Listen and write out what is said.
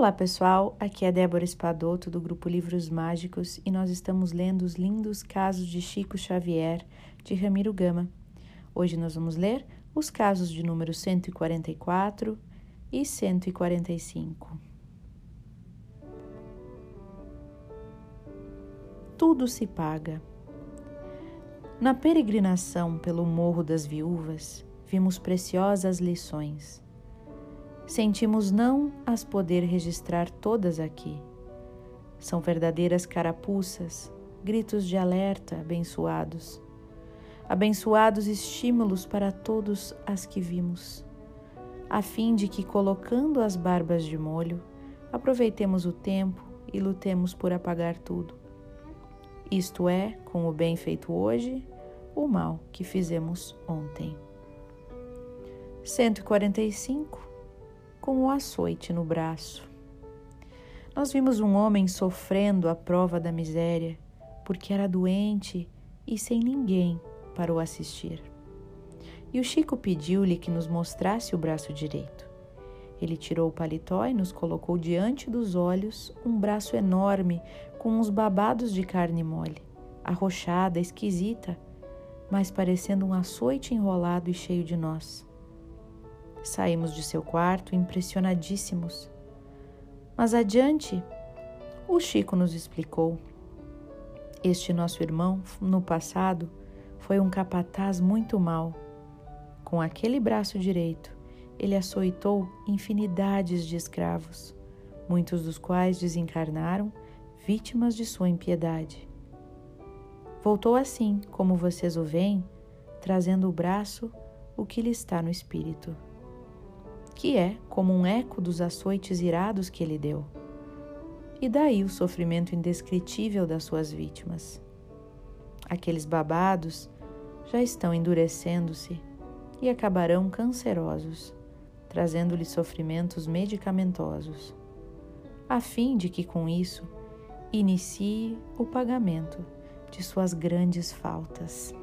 Olá pessoal, aqui é Débora Espadoto do grupo Livros Mágicos e nós estamos lendo os lindos casos de Chico Xavier de Ramiro Gama. Hoje nós vamos ler os casos de número 144 e 145. Tudo se paga. Na peregrinação pelo Morro das Viúvas, vimos preciosas lições sentimos não as poder registrar todas aqui. São verdadeiras carapuças, gritos de alerta abençoados. Abençoados estímulos para todos as que vimos, a fim de que, colocando as barbas de molho, aproveitemos o tempo e lutemos por apagar tudo. Isto é, com o bem feito hoje, o mal que fizemos ontem. 145 com o açoite no braço. Nós vimos um homem sofrendo a prova da miséria porque era doente e sem ninguém para o assistir. E o Chico pediu-lhe que nos mostrasse o braço direito. Ele tirou o paletó e nos colocou diante dos olhos um braço enorme com uns babados de carne mole, arrochada, esquisita, mas parecendo um açoite enrolado e cheio de nós. Saímos de seu quarto impressionadíssimos. Mas adiante, o Chico nos explicou. Este nosso irmão, no passado, foi um capataz muito mau. Com aquele braço direito, ele açoitou infinidades de escravos, muitos dos quais desencarnaram vítimas de sua impiedade. Voltou assim, como vocês o veem, trazendo o braço o que lhe está no espírito que é como um eco dos açoites irados que ele deu. E daí o sofrimento indescritível das suas vítimas. Aqueles babados já estão endurecendo-se e acabarão cancerosos, trazendo-lhe sofrimentos medicamentosos, a fim de que com isso inicie o pagamento de suas grandes faltas.